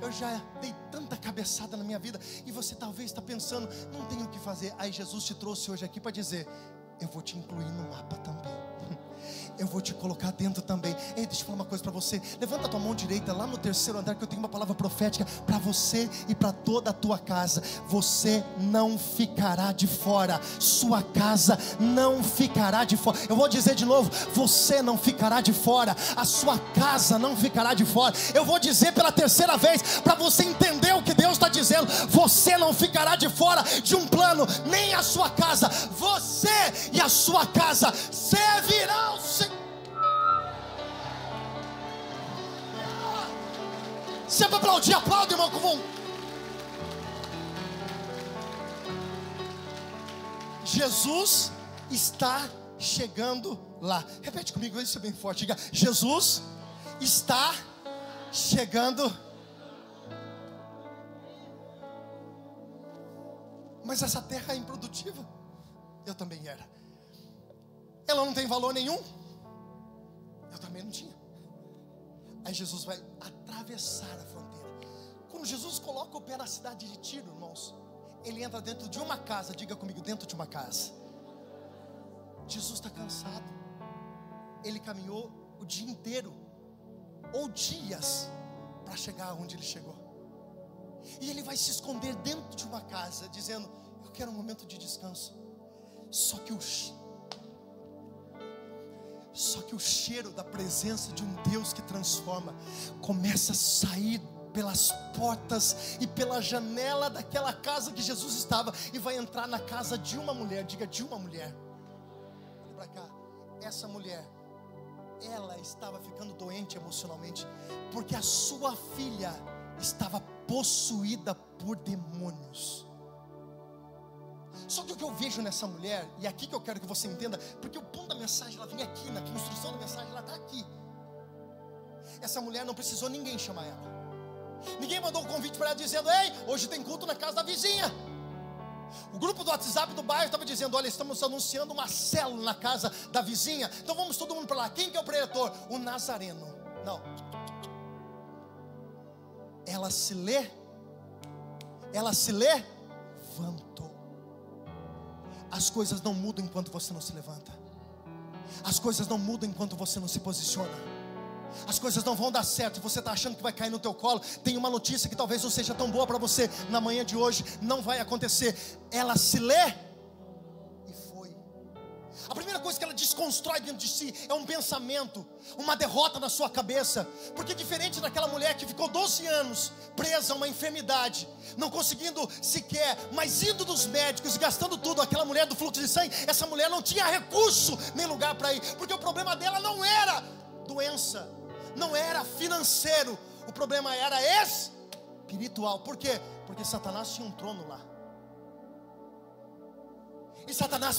Eu já dei tanta cabeçada na minha vida. E você talvez está pensando, não tenho o que fazer. Aí Jesus te trouxe hoje aqui para dizer: Eu vou te incluir no mapa também eu vou te colocar dentro também. Ei, deixa eu falar uma coisa para você. Levanta a tua mão direita lá no terceiro andar, que eu tenho uma palavra profética para você e para toda a tua casa. Você não ficará de fora, sua casa não ficará de fora. Eu vou dizer de novo: você não ficará de fora, a sua casa não ficará de fora. Eu vou dizer pela terceira vez, para você entender o que Deus está dizendo: você não ficará de fora de um plano, nem a sua casa, você e a sua casa É para aplaudir, aplaude, irmão, com vontade. Jesus está chegando lá. Repete comigo isso bem forte. Diga: Jesus está chegando. Mas essa terra é improdutiva. Eu também era. Ela não tem valor nenhum. Eu também não tinha. Aí Jesus vai atravessar a fronteira. Quando Jesus coloca o pé na cidade de Tiro, irmãos, ele entra dentro de uma casa. Diga comigo, dentro de uma casa. Jesus está cansado. Ele caminhou o dia inteiro, ou dias, para chegar onde ele chegou. E ele vai se esconder dentro de uma casa, dizendo: Eu quero um momento de descanso. Só que o só que o cheiro da presença de um Deus que transforma começa a sair pelas portas e pela janela daquela casa que Jesus estava e vai entrar na casa de uma mulher. Diga de uma mulher. Olha para cá. Essa mulher, ela estava ficando doente emocionalmente porque a sua filha estava possuída por demônios. Só que o que eu vejo nessa mulher, e é aqui que eu quero que você entenda, porque o ponto da mensagem ela vem aqui, na construção da mensagem ela está aqui. Essa mulher não precisou ninguém chamar ela. Ninguém mandou um convite para ela dizendo: Ei, hoje tem culto na casa da vizinha. O grupo do WhatsApp do bairro estava dizendo: Olha, estamos anunciando uma célula na casa da vizinha. Então vamos todo mundo para lá. Quem que é o preletor? O Nazareno. Não. Ela se lê. Ela se levantou. As coisas não mudam enquanto você não se levanta. As coisas não mudam enquanto você não se posiciona. As coisas não vão dar certo. Você está achando que vai cair no teu colo. Tem uma notícia que talvez não seja tão boa para você na manhã de hoje. Não vai acontecer. Ela se lê. A primeira coisa que ela desconstrói dentro de si é um pensamento, uma derrota na sua cabeça. Porque diferente daquela mulher que ficou 12 anos presa a uma enfermidade, não conseguindo sequer, mas indo dos médicos e gastando tudo, aquela mulher do fluxo de sangue, essa mulher não tinha recurso nem lugar para ir, porque o problema dela não era doença, não era financeiro, o problema era espiritual. Por quê? Porque Satanás tinha um trono lá. E Satanás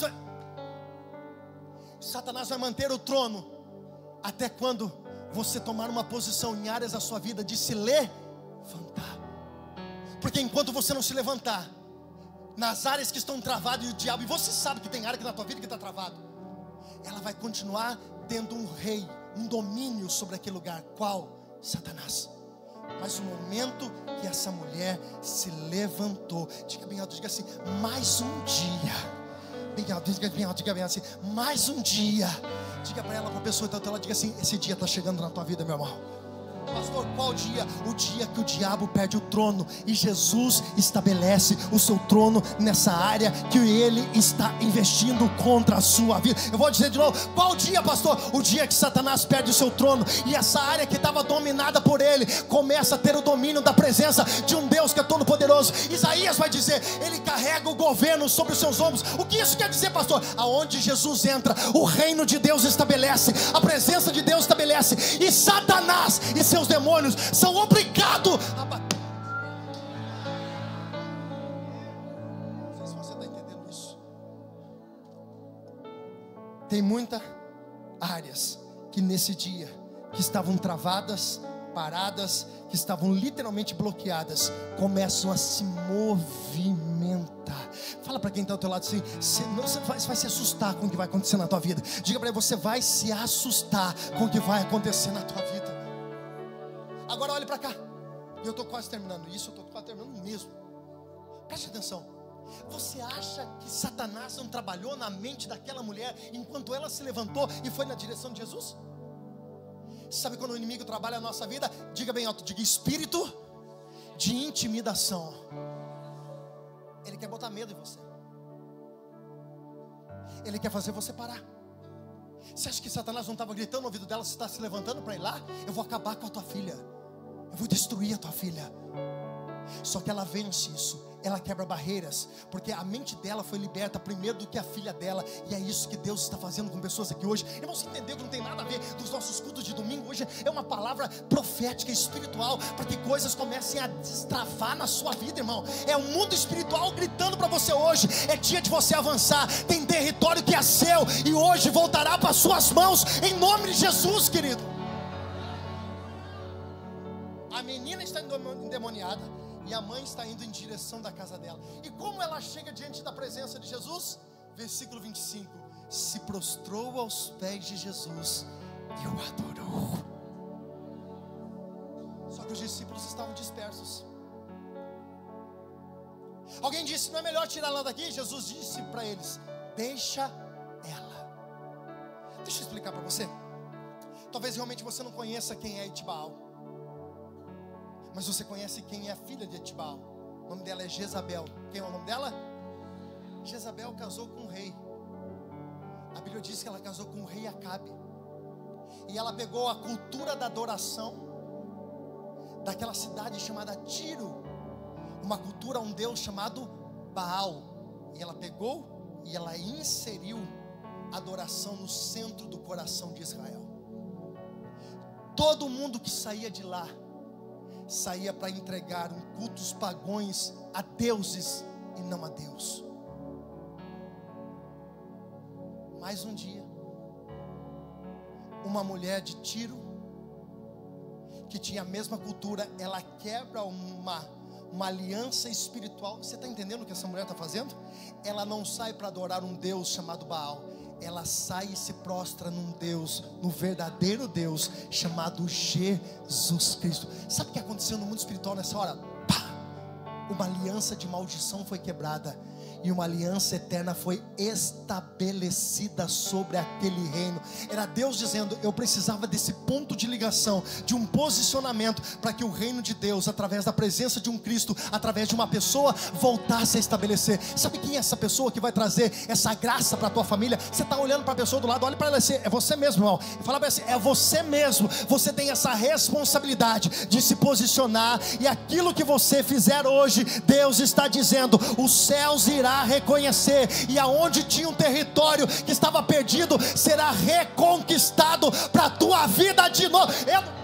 Satanás vai manter o trono até quando você tomar uma posição em áreas da sua vida de se levantar. Porque enquanto você não se levantar, nas áreas que estão travadas e o diabo, e você sabe que tem área que na tua vida que está travado, ela vai continuar tendo um rei, um domínio sobre aquele lugar. Qual? Satanás. Mas o momento que essa mulher se levantou, diga bem alto, diga assim: mais um dia bem alto, diga bem alto, diga bem assim, mais um dia. Diga para ela, para a pessoa que está ao lado, diga assim: esse dia está chegando na tua vida, meu irmão. Pastor, qual dia? O dia que o diabo perde o trono e Jesus estabelece o seu trono nessa área que ele está investindo contra a sua vida. Eu vou dizer de novo: qual dia, pastor? O dia que Satanás perde o seu trono e essa área que estava dominada por ele começa a ter o domínio da presença de um Deus que é todo-poderoso. Isaías vai dizer: ele carrega o governo sobre os seus ombros. O que isso quer dizer, pastor? Aonde Jesus entra, o reino de Deus estabelece, a presença de Deus estabelece, e Satanás e seus demônios são obrigados a bater. Não sei se você está entendendo isso. Tem muitas áreas que nesse dia que estavam travadas, paradas, que estavam literalmente bloqueadas, começam a se movimentar. Fala para quem está ao teu lado assim: você, não, você vai, você vai se assustar com o que vai acontecer na tua vida. Diga para ele: você vai se assustar com o que vai acontecer na tua vida. Agora olhe para cá. Eu estou quase terminando isso, eu estou quase terminando mesmo. Preste atenção. Você acha que Satanás não trabalhou na mente daquela mulher enquanto ela se levantou e foi na direção de Jesus? Sabe quando o inimigo trabalha a nossa vida? Diga bem alto, diga espírito de intimidação. Ele quer botar medo em você. Ele quer fazer você parar. Você acha que Satanás não estava gritando no ouvido dela, você está se levantando para ir lá? Eu vou acabar com a tua filha. Eu vou destruir a tua filha. Só que ela vence isso ela quebra barreiras, porque a mente dela foi liberta primeiro do que a filha dela, e é isso que Deus está fazendo com pessoas aqui hoje. Irmão, você entendeu que não tem nada a ver dos nossos cultos de domingo? Hoje é uma palavra profética, espiritual, para que coisas comecem a destravar na sua vida, irmão. É o mundo espiritual gritando para você hoje. É dia de você avançar. Tem território que é seu e hoje voltará para suas mãos, em nome de Jesus, querido. Endemoniada e a mãe está indo em direção da casa dela. E como ela chega diante da presença de Jesus? Versículo 25: Se prostrou aos pés de Jesus e o adorou. Só que os discípulos estavam dispersos. Alguém disse: Não é melhor tirar ela daqui? Jesus disse para eles: Deixa ela. Deixa eu explicar para você. Talvez realmente você não conheça quem é Itibaal. Mas você conhece quem é a filha de Etibal? O nome dela é Jezabel. Quem é o nome dela? Jezabel casou com um rei. A Bíblia diz que ela casou com o rei Acabe. E ela pegou a cultura da adoração daquela cidade chamada Tiro, uma cultura um deus chamado Baal. E ela pegou e ela inseriu a adoração no centro do coração de Israel. Todo mundo que saía de lá saía para entregar um cultos pagões a deuses e não a Deus. Mais um dia, uma mulher de Tiro, que tinha a mesma cultura, ela quebra uma, uma aliança espiritual. Você está entendendo o que essa mulher está fazendo? Ela não sai para adorar um Deus chamado Baal, ela sai e se prostra num Deus, no verdadeiro Deus, chamado Jesus Cristo. Sabe o que aconteceu no mundo espiritual nessa hora? Pá! Uma aliança de maldição foi quebrada. E uma aliança eterna foi estabelecida sobre aquele reino. Era Deus dizendo: Eu precisava desse ponto de ligação, de um posicionamento, para que o reino de Deus, através da presença de um Cristo, através de uma pessoa, voltasse a estabelecer. Sabe quem é essa pessoa que vai trazer essa graça para a tua família? Você está olhando para a pessoa do lado, olha para ela assim: É você mesmo, irmão. Fala para assim: É você mesmo. Você tem essa responsabilidade de se posicionar, e aquilo que você fizer hoje, Deus está dizendo: Os céus reconhecer, e aonde tinha um território que estava perdido, será reconquistado para a tua vida de novo. Eu...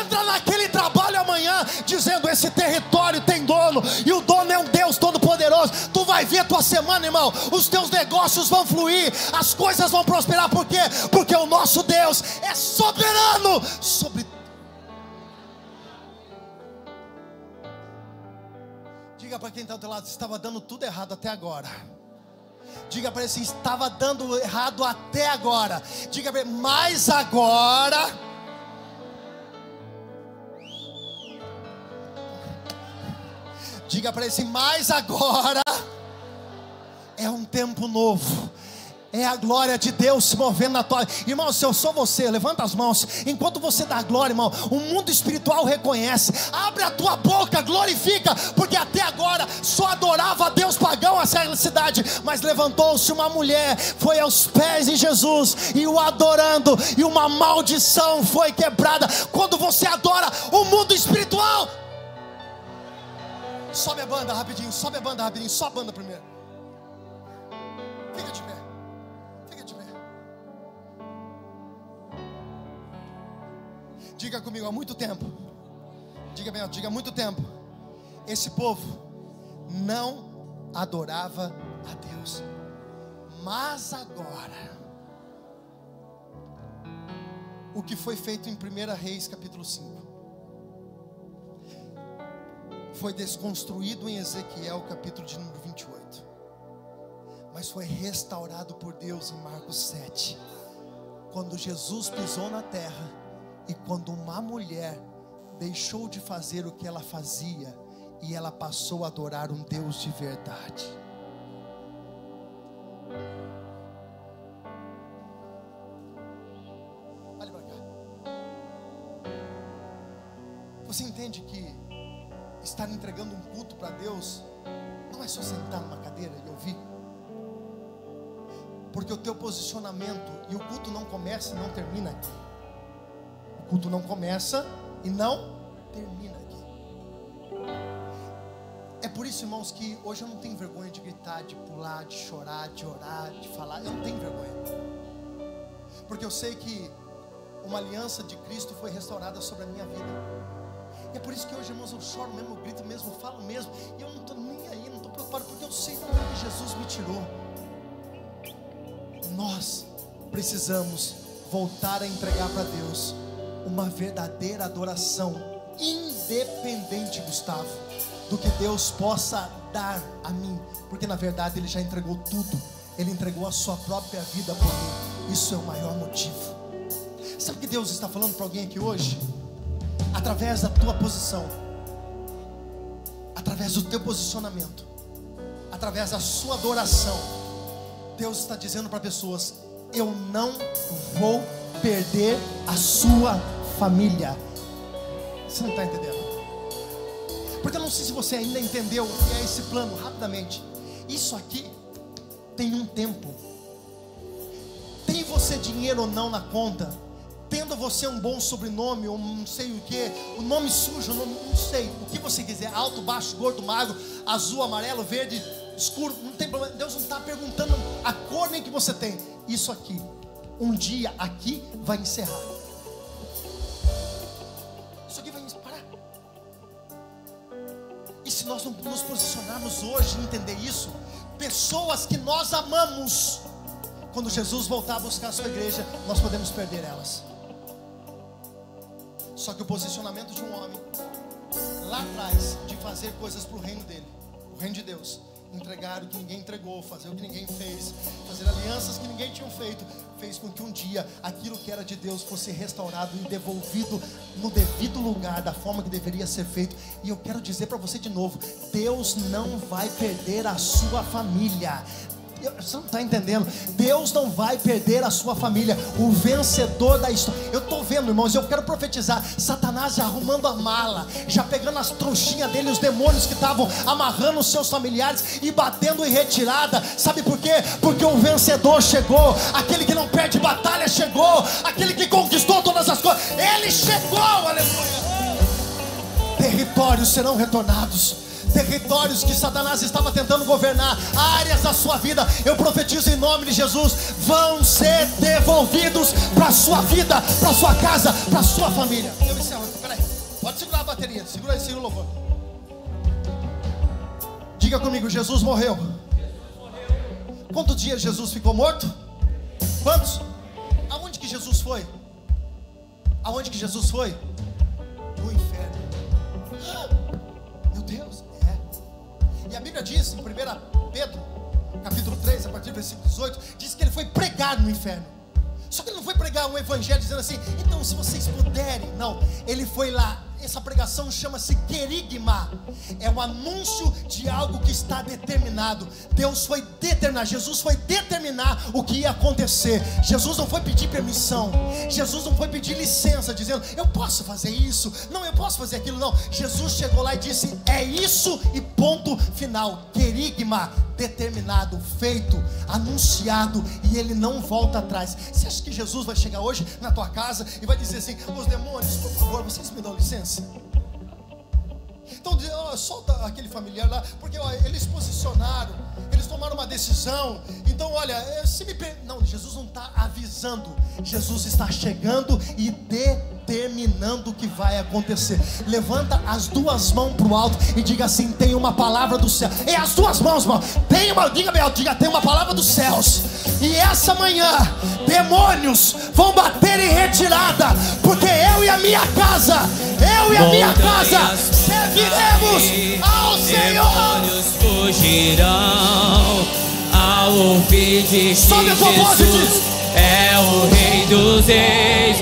Entra naquele trabalho amanhã, dizendo: Esse território tem dono, e o dono é um Deus Todo-Poderoso. Tu vai ver a tua semana, irmão. Os teus negócios vão fluir, as coisas vão prosperar. Por quê? Porque o nosso Deus é soberano sobre Diga para quem está do teu lado, estava dando tudo errado até agora. Diga para ele assim, estava dando errado até agora. Diga para ele, mas agora. Diga para ele assim, mas agora é um tempo novo é a glória de Deus se movendo na tua. Irmão, se eu sou você, levanta as mãos. Enquanto você dá glória, irmão, o mundo espiritual reconhece. Abre a tua boca, glorifica, porque até agora só adorava a Deus pagão essa cidade. Mas levantou-se uma mulher, foi aos pés de Jesus e o adorando, e uma maldição foi quebrada. Quando você adora o mundo espiritual, sobe a banda rapidinho, sobe a banda rapidinho, só a banda primeiro. Diga comigo, há muito tempo. Diga bem, diga há muito tempo. Esse povo não adorava a Deus. Mas agora, o que foi feito em 1 Reis capítulo 5 foi desconstruído em Ezequiel capítulo de número 28, mas foi restaurado por Deus em Marcos 7, quando Jesus pisou na terra e quando uma mulher deixou de fazer o que ela fazia e ela passou a adorar um Deus de verdade. Olha para cá. Você entende que estar entregando um culto para Deus não é só sentar numa cadeira e ouvir? Porque o teu posicionamento e o culto não começa e não termina aqui culto não começa e não termina aqui. É por isso, irmãos, que hoje eu não tenho vergonha de gritar, de pular, de chorar, de orar, de falar. Eu não tenho vergonha. Porque eu sei que uma aliança de Cristo foi restaurada sobre a minha vida. E é por isso que hoje, irmãos, eu choro mesmo, eu grito mesmo, eu falo mesmo. E eu não estou nem aí, não estou preocupado, porque eu sei de onde Jesus me tirou. Nós precisamos voltar a entregar para Deus uma verdadeira adoração, independente, Gustavo, do que Deus possa dar a mim, porque na verdade Ele já entregou tudo, Ele entregou a Sua própria vida por mim, isso é o maior motivo. Sabe o que Deus está falando para alguém aqui hoje? Através da tua posição, através do teu posicionamento, através da sua adoração, Deus está dizendo para pessoas: Eu não vou perder a sua família. Você não está entendendo? Porque eu não sei se você ainda entendeu o que é esse plano, rapidamente. Isso aqui tem um tempo. Tem você dinheiro ou não na conta, tendo você um bom sobrenome, ou não sei o que, o nome sujo, não, não sei, o que você quiser, alto, baixo, gordo, magro, azul, amarelo, verde, escuro, não tem problema. Deus não está perguntando a cor nem que você tem. Isso aqui, um dia aqui vai encerrar. Se nós não nos posicionarmos hoje e entender isso, pessoas que nós amamos, quando Jesus voltar a buscar a sua igreja, nós podemos perder elas. Só que o posicionamento de um homem, lá atrás, de fazer coisas para o reino dele, o reino de Deus, entregar o que ninguém entregou, fazer o que ninguém fez, fazer alianças que ninguém tinha feito, fez com que um dia aquilo que era de Deus fosse restaurado e devolvido no devido lugar, da forma que deveria ser feito. E eu quero dizer para você de novo: Deus não vai perder a sua família. Você não está entendendo? Deus não vai perder a sua família. O vencedor da história. Eu estou vendo, irmãos, eu quero profetizar. Satanás já arrumando a mala, já pegando as trouxinhas dele, os demônios que estavam amarrando os seus familiares e batendo em retirada. Sabe por quê? Porque o vencedor chegou. Aquele que não perde batalha chegou. Aquele que conquistou todas as coisas. Ele chegou, aleluia. Territórios serão retornados territórios que Satanás estava tentando governar, áreas da sua vida, eu profetizo em nome de Jesus, vão ser devolvidos para sua vida, para sua casa, para sua família. Eu encerro, peraí, pode segurar a bateria, segura aí, segura o louvor. Diga comigo, Jesus morreu. Quantos dias Jesus ficou morto? Quantos? Aonde que Jesus foi? Aonde que Jesus foi? No inferno. Meu Deus. E a Bíblia diz em 1 Pedro, capítulo 3, a partir do versículo 18, diz que ele foi pregar no inferno. Só que ele não foi pregar um evangelho dizendo assim, então se vocês puderem, não, ele foi lá essa pregação chama-se querigma. É o anúncio de algo que está determinado. Deus foi determinar, Jesus foi determinar o que ia acontecer. Jesus não foi pedir permissão. Jesus não foi pedir licença, dizendo, eu posso fazer isso. Não, eu posso fazer aquilo. Não. Jesus chegou lá e disse, é isso e ponto final. Querigma, determinado, feito, anunciado e ele não volta atrás. Você acha que Jesus vai chegar hoje na tua casa e vai dizer assim: os demônios, por favor, vocês me dão licença? Então, solta aquele familiar lá, porque ó, eles posicionaram, eles tomaram uma decisão. Então, olha, eh, se me per... não, Jesus não está avisando, Jesus está chegando e determinando o que vai acontecer. Levanta as duas mãos para o alto e diga assim: tem uma palavra do céu. E as duas mãos, irmão, tem uma, diga bem, diga, tem uma palavra dos céus. E essa manhã, demônios vão bater em retirada, porque eu e a minha casa, eu e a minha casa serviremos ao Senhor. Demônios fugirão ao ouvir de Jesus é o Rei dos Reis.